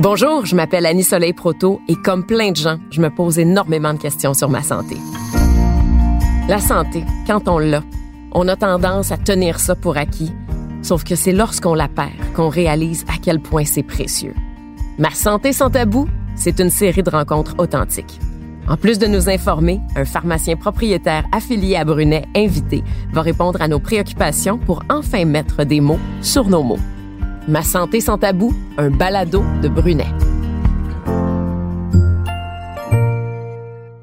Bonjour, je m'appelle Annie Soleil Proto et comme plein de gens, je me pose énormément de questions sur ma santé. La santé, quand on l'a, on a tendance à tenir ça pour acquis, sauf que c'est lorsqu'on la perd qu'on réalise à quel point c'est précieux. Ma santé sans tabou, c'est une série de rencontres authentiques. En plus de nous informer, un pharmacien propriétaire affilié à Brunet invité va répondre à nos préoccupations pour enfin mettre des mots sur nos mots. Ma santé sans tabou, un balado de Brunet.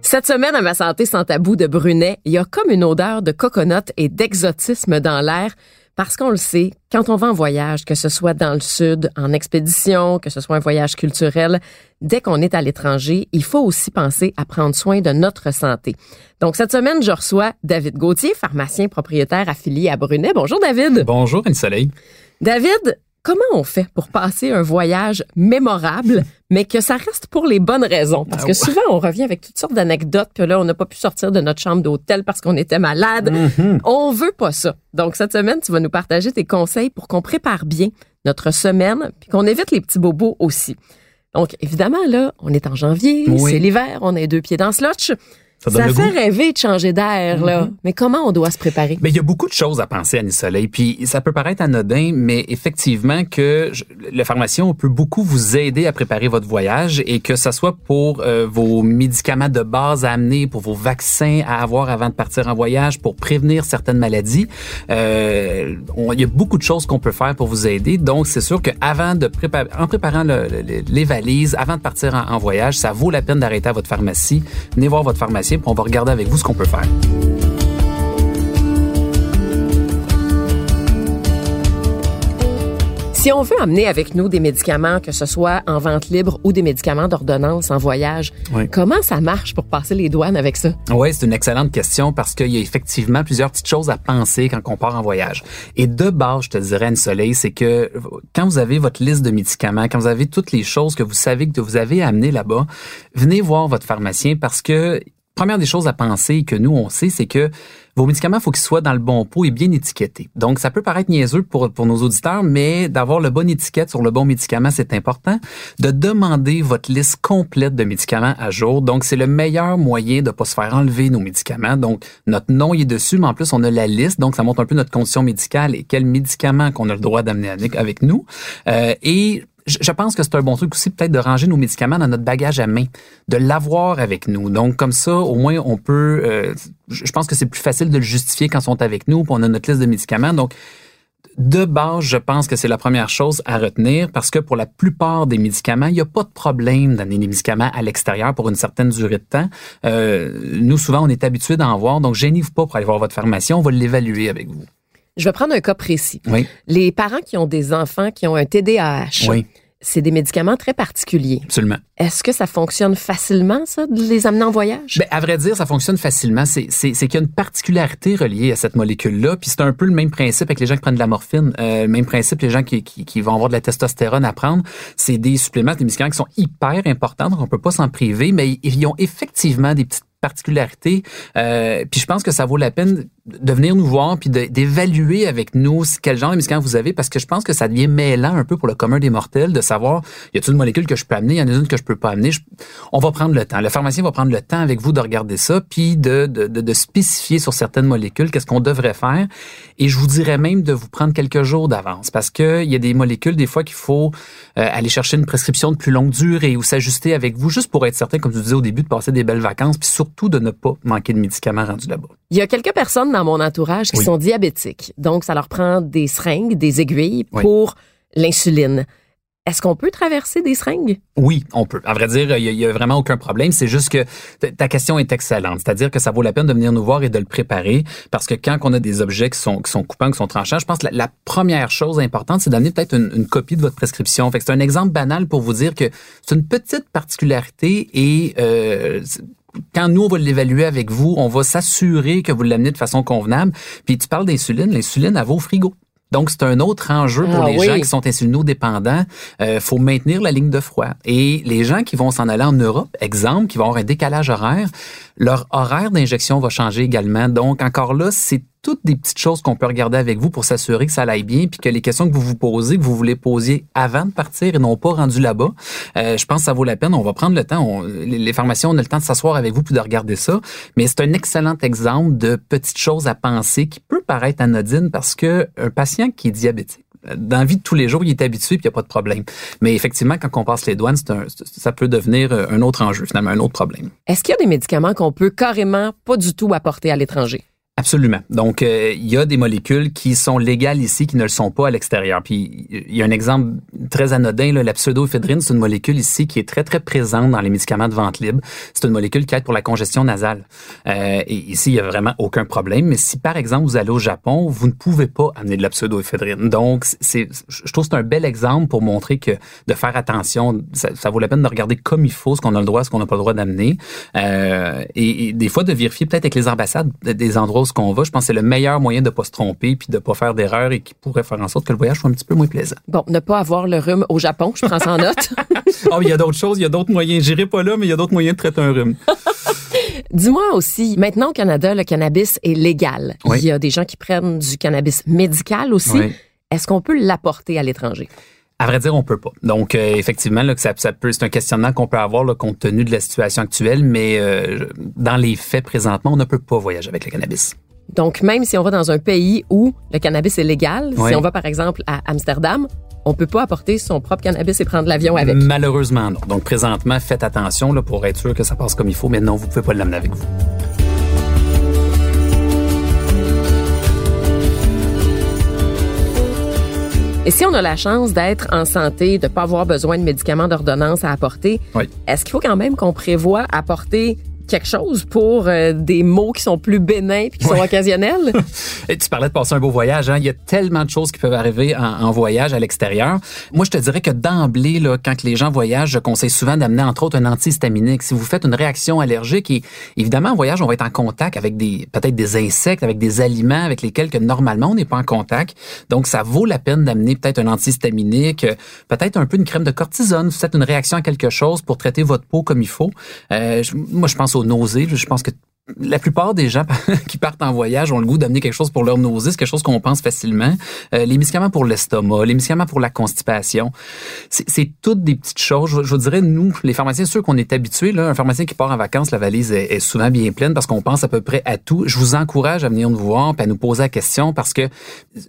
Cette semaine à Ma santé sans tabou de Brunet, il y a comme une odeur de coconut et d'exotisme dans l'air parce qu'on le sait, quand on va en voyage, que ce soit dans le sud, en expédition, que ce soit un voyage culturel, dès qu'on est à l'étranger, il faut aussi penser à prendre soin de notre santé. Donc cette semaine, je reçois David Gauthier, pharmacien propriétaire affilié à Brunet. Bonjour David. Bonjour Anne Soleil. David, comment on fait pour passer un voyage mémorable, mais que ça reste pour les bonnes raisons? Parce que souvent, on revient avec toutes sortes d'anecdotes, puis là, on n'a pas pu sortir de notre chambre d'hôtel parce qu'on était malade. Mm-hmm. On veut pas ça. Donc, cette semaine, tu vas nous partager tes conseils pour qu'on prépare bien notre semaine, puis qu'on évite les petits bobos aussi. Donc, évidemment, là, on est en janvier, Oui. c'est l'hiver, on a deux pieds dans ce lotch. Ça Ça, donne le fait goût. Mm-hmm. rêver de changer d'air, là. Mais comment on doit se préparer? Mais il y a beaucoup de choses à penser, Annie Soleil. Puis ça peut paraître anodin, mais effectivement que je- le pharmacien peut beaucoup vous aider à préparer votre voyage et que ça soit pour euh, vos médicaments de base à amener, pour vos vaccins à avoir avant de partir en voyage, pour prévenir certaines maladies. Euh, on- il y a beaucoup de choses qu'on peut faire pour vous aider. Donc c'est sûr que avant de préparer, en préparant le- le- les valises, avant de partir en, en voyage, ça vaut la peine d'arrêter à votre pharmacie. Venez voir votre pharmacien, on va regarder avec vous ce qu'on peut faire. Si on veut amener avec nous des médicaments, que ce soit en vente libre ou des médicaments d'ordonnance en voyage, Oui. comment ça marche pour passer les douanes avec ça? Oui, c'est une excellente question parce qu'il y a effectivement plusieurs petites choses à penser quand on part en voyage. Et de base, je te dirais, Anne Soleil, c'est que quand vous avez votre liste de médicaments, quand vous avez toutes les choses que vous savez que vous avez à amener là-bas, venez voir votre pharmacien parce que première des choses à penser que nous on sait, c'est que vos médicaments, il faut qu'ils soient dans le bon pot et bien étiquetés. Donc, ça peut paraître niaiseux pour, pour nos auditeurs, mais d'avoir le bon étiquette sur le bon médicament, c'est important. De demander votre liste complète de médicaments à jour. Donc, c'est le meilleur moyen de pas se faire enlever nos médicaments. Donc, notre nom y est dessus, mais en plus, on a la liste. Donc, ça montre un peu notre condition médicale et quels médicaments qu'on a le droit d'amener avec, nous. Euh, et je pense que c'est un bon truc aussi peut-être de ranger nos médicaments dans notre bagage à main, de l'avoir avec nous. Donc comme ça, au moins on peut. euh, je pense que c'est plus facile de le justifier quand ils sont avec nous, puis on a notre liste de médicaments. Donc de base, je pense que c'est la première chose à retenir parce que pour la plupart des médicaments, il n'y a pas de problème d'amener des médicaments à l'extérieur pour une certaine durée de temps. Euh, nous, souvent, on est habitué d'en voir, donc gênez-vous pas pour aller voir votre pharmacien, on va l'évaluer avec vous. Je vais prendre un cas précis. Oui, Les parents qui ont des enfants qui ont un TDAH, oui, c'est des médicaments très particuliers. absolument. Est-ce que ça fonctionne facilement, ça, de les amener en voyage? Ben, à vrai dire, ça fonctionne facilement. C'est, qu'il y a une particularité reliée à cette molécule-là. Puis c'est un peu le même principe avec les gens qui prennent de la morphine. Euh, le même principe, les gens qui, qui, qui vont avoir de la testostérone à prendre. C'est des suppléments, des médicaments qui sont hyper importants, donc on peut pas s'en priver, mais ils ont effectivement des petites Euh, puis je pense que ça vaut la peine de venir nous voir puis d'évaluer avec nous quel genre de médicaments vous avez parce que je pense que ça devient mêlant un peu pour le commun des mortels de savoir y a-t-il une molécule que je peux amener, y en a une que je peux pas amener. On va prendre le temps. Le pharmacien va prendre le temps avec vous de regarder ça puis de, de, de, spécifier sur certaines molécules qu'est-ce qu'on devrait faire. Et je vous dirais même de vous prendre quelques jours d'avance parce que il y a des molécules des fois qu'il faut euh, aller chercher une prescription de plus longue durée ou s'ajuster avec vous juste pour être certain, comme je disais au début, de passer des belles vacances puis surtout de ne pas manquer de médicaments rendus là-bas. Il y a quelques personnes dans mon entourage qui Oui. sont diabétiques. Donc, ça leur prend des seringues, des aiguilles Oui. pour l'insuline. Est-ce qu'on peut traverser des seringues? Oui, on peut. À vrai dire, il y, a- vraiment aucun problème. C'est juste que ta question est excellente. C'est-à-dire que ça vaut la peine de venir nous voir et de le préparer parce que quand on a des objets qui sont, qui sont coupants, qui sont tranchants, je pense que la, la première chose importante, c'est d'amener peut-être une, une copie de votre prescription. Fait que c'est un exemple banal pour vous dire que c'est une petite particularité et euh, quand nous, on va l'évaluer avec vous, on va s'assurer que vous l'amenez de façon convenable. Puis tu parles d'insuline, l'insuline, elle va au frigo. Donc, c'est un autre enjeu pour Ah les oui. gens qui sont insulinodépendants. Euh, faut maintenir la ligne de froid. Et les gens qui vont s'en aller en Europe, exemple, qui vont avoir un décalage horaire, leur horaire d'injection va changer également. Donc, encore là, c'est toutes des petites choses qu'on peut regarder avec vous pour s'assurer que ça aille bien, puis que les questions que vous vous posez, que vous voulez poser avant de partir et non pas rendu là-bas. Euh, je pense que ça vaut la peine. On va prendre le temps. les, pharmaciens, on a le temps de s'asseoir avec vous puis de regarder ça. Mais c'est un excellent exemple de petites choses à penser qui peut paraître anodine parce que un patient qui est diabétique, dans la vie de tous les jours, il est habitué puis il n'y a pas de problème. Mais effectivement, quand on passe les douanes, un, ça peut devenir un autre enjeu, finalement, un autre problème. Est-ce qu'il y a des médicaments qu'on peut carrément pas du tout apporter à l'étranger? Absolument. Donc, euh, il y a des molécules qui sont légales ici, qui ne le sont pas à l'extérieur. Puis, il y a un exemple très anodin, là, la pseudoéphédrine, c'est une molécule ici qui est très, très présente dans les médicaments de vente libre. C'est une molécule qui aide pour la congestion nasale. Euh, et ici, il y a vraiment aucun problème. Mais si, par exemple, vous allez au Japon, vous ne pouvez pas amener de la pseudoéphédrine. Donc, c'est, je trouve que c'est un bel exemple pour montrer que de faire attention, ça, vaut la peine de regarder comme il faut ce qu'on a le droit, ce qu'on n'a pas le droit d'amener. Euh, et, des fois, de vérifier peut-être avec les ambassades des endroits ce qu'on va, je pense que c'est le meilleur moyen de pas se tromper puis de pas faire d'erreur et qui pourrait faire en sorte que le voyage soit un petit peu moins plaisant. Bon, ne pas avoir le rhume au Japon, je prends ça en note. oh, il y a d'autres choses, il y a d'autres moyens. J'irai pas là, mais il y a d'autres moyens de traiter un rhume. Dis-moi aussi, maintenant au Canada, le cannabis est légal. Il y a des gens qui prennent du cannabis médical aussi. Est-ce qu'on peut l'apporter à l'étranger? À vrai dire, on peut pas. Donc, euh, effectivement, là, que ça, ça peut, c'est un questionnement qu'on peut avoir là, compte tenu de la situation actuelle, mais euh, dans les faits présentement, on ne peut pas voyager avec le cannabis. Donc, même si on va dans un pays où le cannabis est légal, si on va par exemple à Amsterdam, on peut pas apporter son propre cannabis et prendre l'avion avec. Malheureusement, non. Donc, présentement, faites attention là, pour être sûr que ça passe comme il faut, mais non, vous pouvez pas l'amener avec vous. Et si on a la chance d'être en santé, de ne pas avoir besoin de médicaments d'ordonnance à apporter, est-ce qu'il faut quand même qu'on prévoit apporter quelque chose pour euh, des mots qui sont plus bénins et qui sont occasionnels? et tu parlais de passer un beau voyage. Hein? Il y a tellement de choses qui peuvent arriver en, voyage à l'extérieur. Moi, je te dirais que d'emblée, là, quand les gens voyagent, je conseille souvent d'amener entre autres un antihistaminique. Si vous faites une réaction allergique, et évidemment, en voyage, on va être en contact avec des peut-être des insectes, avec des aliments avec lesquels que normalement on n'est pas en contact. Donc, ça vaut la peine d'amener peut-être un antihistaminique, peut-être un peu une crème de cortisone. Vous faites une réaction à quelque chose pour traiter votre peau comme il faut. Euh, moi, je pense aux nausées. Je pense que la plupart des gens qui partent en voyage ont le goût d'amener quelque chose pour leur nausée, c'est quelque chose qu'on pense facilement. Euh, les médicaments pour l'estomac, les médicaments pour la constipation, c'est toutes des petites choses. Je, je, dirais, nous, les pharmaciens, sûr qu'on est habitués. Là, un pharmacien qui part en vacances, la valise est, souvent bien pleine parce qu'on pense à peu près à tout. Je vous encourage à venir nous voir et à nous poser la question parce que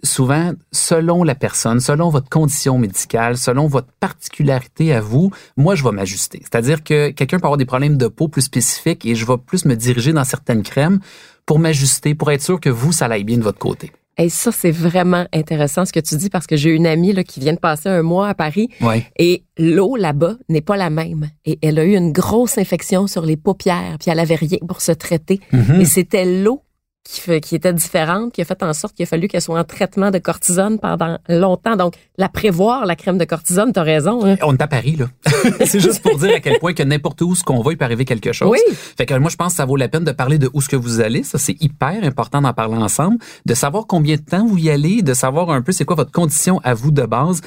souvent, selon la personne, selon votre condition médicale, selon votre particularité à vous, moi, je vais m'ajuster. C'est-à-dire que quelqu'un peut avoir des problèmes de peau plus spécifiques et je vais plus me diriger dans certaines crèmes pour m'ajuster, pour être sûr que vous, ça aille bien de votre côté. Et ça, c'est vraiment intéressant ce que tu dis parce que j'ai une amie là, qui vient de passer un mois à Paris et l'eau là-bas n'est pas la même. Et elle a eu une grosse infection sur les paupières, puis elle avait rien pour se traiter. Mm-hmm. Et c'était l'eau qui, qui était différente, qui a fait en sorte qu'il a fallu qu'elle soit en traitement de cortisone pendant longtemps. Donc, la prévoir, la crème de cortisone, t'as raison. Hein. On est à Paris, là. c'est juste pour dire à quel point que n'importe où ce qu'on va, il peut arriver quelque chose. Oui. Fait que moi, je pense que ça vaut la peine de parler de où ce que vous allez. Ça, c'est hyper important d'en parler ensemble. De savoir combien de temps vous y allez, de savoir un peu c'est quoi votre condition à vous de base.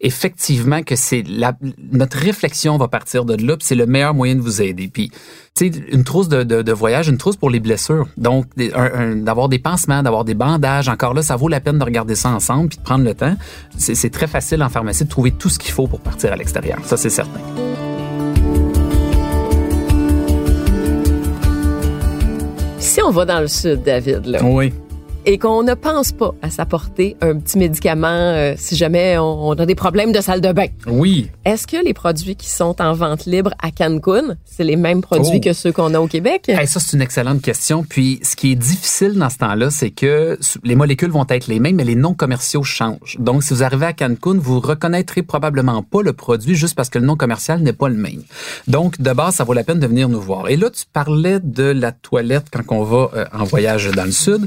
Effectivement, que c'est la, notre réflexion va partir de là, c'est le meilleur moyen de vous aider. Puis, tu sais, une trousse de, de, de, voyage, une trousse pour les blessures. Donc, d'avoir des pansements, d'avoir des bandages. Encore là, ça vaut la peine de regarder ça ensemble puis de prendre le temps. C'est très facile en pharmacie de trouver tout ce qu'il faut pour partir à l'extérieur. Ça, c'est certain. Si on va dans le sud, David, là. Oui et qu'on ne pense pas à s'apporter un petit médicament euh, si jamais on, a des problèmes de salle de bain. Oui. Est-ce que les produits qui sont en vente libre à Cancun, c'est les mêmes produits oh. que ceux qu'on a au Québec? ça, c'est une excellente question. Puis, ce qui est difficile dans ce temps-là, c'est que les molécules vont être les mêmes, mais les noms commerciaux changent. Donc, si vous arrivez à Cancun, vous reconnaîtrez probablement pas le produit juste parce que le nom commercial n'est pas le même. Donc, de base, ça vaut la peine de venir nous voir. Et là, tu parlais de la toilette quand on va euh, en voyage dans le sud.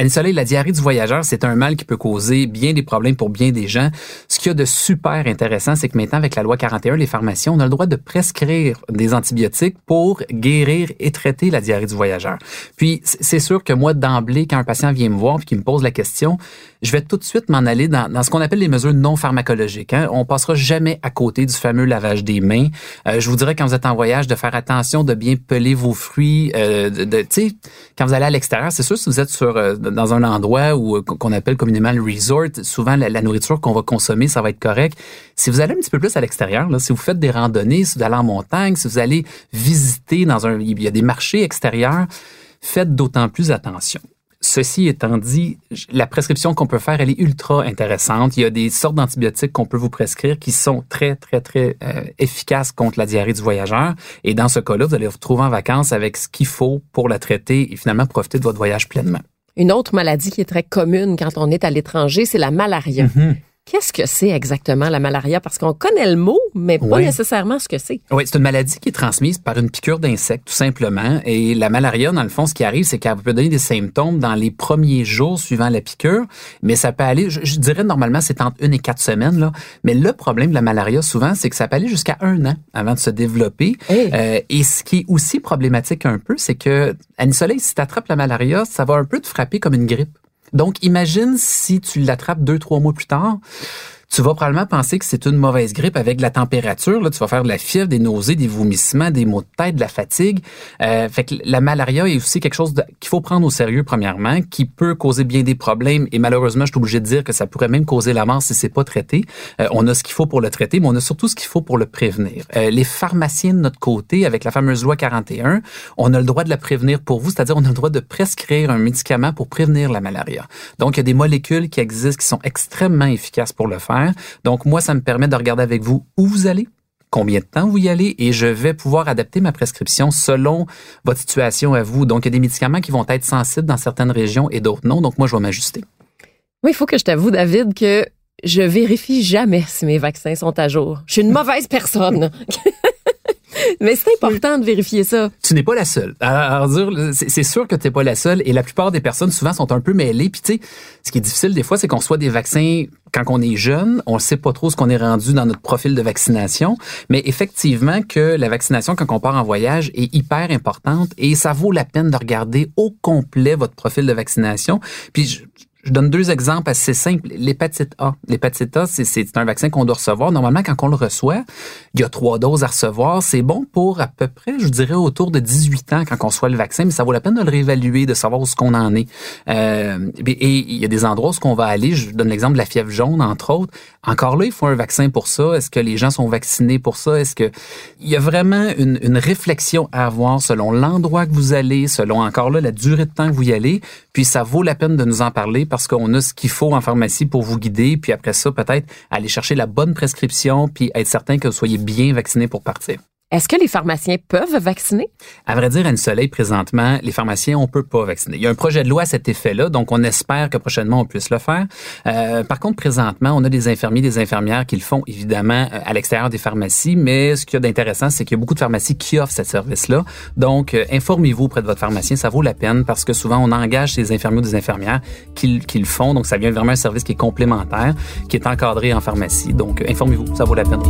Anne Soleil, la diarrhée du voyageur, c'est un mal qui peut causer bien des problèmes pour bien des gens. Ce qu'il y a de super intéressant, c'est que maintenant, avec la loi 41, les pharmaciens, on a le droit de prescrire des antibiotiques pour guérir et traiter la diarrhée du voyageur. Puis, c'est sûr que moi, d'emblée, quand un patient vient me voir et qu'il me pose la question, je vais tout de suite m'en aller dans, dans ce qu'on appelle les mesures non pharmacologiques. Hein. On passera jamais à côté du fameux lavage des mains. Euh, je vous dirais quand vous êtes en voyage de faire attention de bien peler vos fruits. Euh, de, de quand vous allez à l'extérieur, c'est sûr si vous êtes sur euh, dans un endroit où euh, qu'on appelle communément le resort, souvent la, la nourriture qu'on va consommer, ça va être correct. Si vous allez un petit peu plus à l'extérieur, si vous faites des randonnées, si vous allez en montagne, si vous allez visiter dans un, il y a des marchés extérieurs, faites d'autant plus attention. Ceci étant dit, la prescription qu'on peut faire, elle est ultra intéressante. Il y a des sortes d'antibiotiques qu'on peut vous prescrire qui sont très, très, très euh, efficaces contre la diarrhée du voyageur. Et dans ce cas-là, vous allez vous retrouver en vacances avec ce qu'il faut pour la traiter et finalement profiter de votre voyage pleinement. Une autre maladie qui est très commune quand on est à l'étranger, c'est la malaria. Mm-hmm. Qu'est-ce que c'est exactement la malaria? Parce qu'on connaît le mot, mais pas Oui. nécessairement ce que c'est. Oui, c'est une maladie qui est transmise par une piqûre d'insecte, tout simplement. Et la malaria, dans le fond, ce qui arrive, c'est qu'elle peut donner des symptômes dans les premiers jours suivant la piqûre, mais ça peut aller, je, je dirais normalement, c'est entre une et quatre semaines. Là. Mais le problème de la malaria, souvent, c'est que ça peut aller jusqu'à un an avant de se développer. Hey. Euh, et ce qui est aussi problématique un peu, c'est que, Annie Soleil, si tu attrapes la malaria, ça va un peu te frapper comme une grippe. Donc, imagine si tu l'attrapes deux, trois mois plus tard. Tu vas probablement penser que c'est une mauvaise grippe avec la température. Là, tu vas faire de la fièvre, des nausées, des vomissements, des maux de tête, de la fatigue. Euh, fait que la malaria est aussi quelque chose qu'il faut prendre au sérieux premièrement, qui peut causer bien des problèmes. Et malheureusement, je suis obligé de dire que ça pourrait même causer la mort si c'est pas traité. Euh, on a ce qu'il faut pour le traiter, mais on a surtout ce qu'il faut pour le prévenir. Euh, les pharmaciens de notre côté, avec la fameuse loi 41, on a le droit de la prévenir pour vous, c'est-à-dire on a le droit de prescrire un médicament pour prévenir la malaria. Donc, il y a des molécules qui existent qui sont extrêmement efficaces pour le faire. Donc, moi, ça me permet de regarder avec vous où vous allez, combien de temps vous y allez et je vais pouvoir adapter ma prescription selon votre situation à vous. Donc, il y a des médicaments qui vont être sensibles dans certaines régions et d'autres non. Donc, moi, je vais m'ajuster. Oui, il faut que je t'avoue, David, que je vérifie jamais si mes vaccins sont à jour. Je suis une mauvaise personne. mais c'est important de vérifier ça. Tu n'es pas la seule. Alors, c'est sûr que tu n'es pas la seule et la plupart des personnes souvent sont un peu mêlées. Puis tu sais, ce qui est difficile des fois, c'est qu'on soit des vaccins quand on est jeune, on ne sait pas trop ce qu'on est rendu dans notre profil de vaccination, mais effectivement que la vaccination quand on part en voyage est hyper importante et ça vaut la peine de regarder au complet votre profil de vaccination. Puis je, je donne deux exemples assez simples. L'hépatite A. L'hépatite A, c'est- un vaccin qu'on doit recevoir. Normalement, quand on le reçoit, il y a trois doses à recevoir. C'est bon pour à peu près, je dirais, autour de 18 ans quand on reçoit le vaccin, mais ça vaut la peine de le réévaluer, de savoir où ce qu'on en est. Euh, et il y a des endroits où ce qu'on va aller. Je donne l'exemple de la fièvre jaune, entre autres. Encore là, il faut un vaccin pour ça. Est-ce que les gens sont vaccinés pour ça? Est-ce que il y a vraiment une, une réflexion à avoir selon l'endroit que vous allez, selon encore là la durée de temps que vous y allez. Puis ça vaut la peine de nous en parler parce qu'on a ce qu'il faut en pharmacie pour vous guider. Puis après ça, peut-être aller chercher la bonne prescription puis être certain que vous soyez bien vacciné pour partir. Est-ce que les pharmaciens peuvent vacciner? À vrai dire, à une soleil, présentement, les pharmaciens, on peut pas vacciner. Il y a un projet de loi à cet effet-là, donc on espère que prochainement on puisse le faire. Euh, par contre, présentement, on a des infirmiers, des infirmières qui le font évidemment euh, à l'extérieur des pharmacies, mais ce qu'il y a d'intéressant, c'est qu'il y a beaucoup de pharmacies qui offrent ce service-là. Donc, euh, informez-vous auprès de votre pharmacien, ça vaut la peine parce que souvent on engage des infirmiers ou des infirmières qui, le font, donc ça vient vraiment un service qui est complémentaire, qui est encadré en pharmacie. Donc, informez-vous, ça vaut la peine.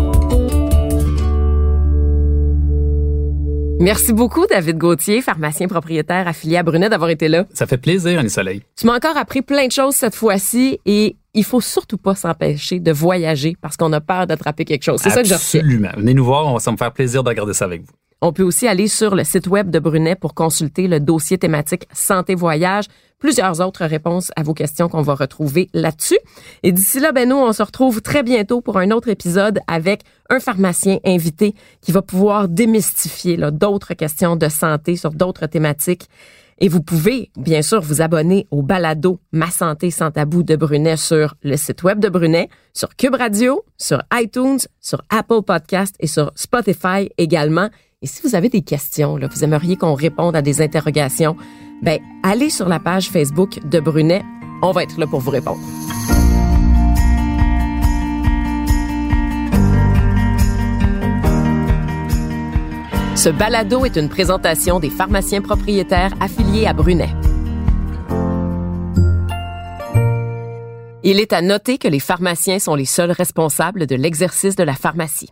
Merci beaucoup, David Gauthier, pharmacien propriétaire affilié à Brunet, d'avoir été là. Ça fait plaisir, Annie Soleil. Tu m'as encore appris plein de choses cette fois-ci et il faut surtout pas s'empêcher de voyager parce qu'on a peur d'attraper quelque chose. C'est ça que je. Absolument. Venez nous voir, on va ça me faire plaisir de regarder ça avec vous. On peut aussi aller sur le site web de Brunet pour consulter le dossier thématique santé voyage, plusieurs autres réponses à vos questions qu'on va retrouver là-dessus. Et d'ici là, ben nous, on se retrouve très bientôt pour un autre épisode avec un pharmacien invité qui va pouvoir démystifier d'autres questions de santé sur d'autres thématiques. Et vous pouvez, bien sûr, vous abonner au balado Ma santé sans tabou de Brunet sur le site web de Brunet, sur Cube Radio, sur iTunes, sur Apple Podcast et sur Spotify également. Et si vous avez des questions, là, vous aimeriez qu'on réponde à des interrogations, ben, allez sur la page Facebook de Brunet. On va être là pour vous répondre. Ce balado est une présentation des pharmaciens propriétaires affiliés à Brunet. Il est à noter que les pharmaciens sont les seuls responsables de l'exercice de la pharmacie.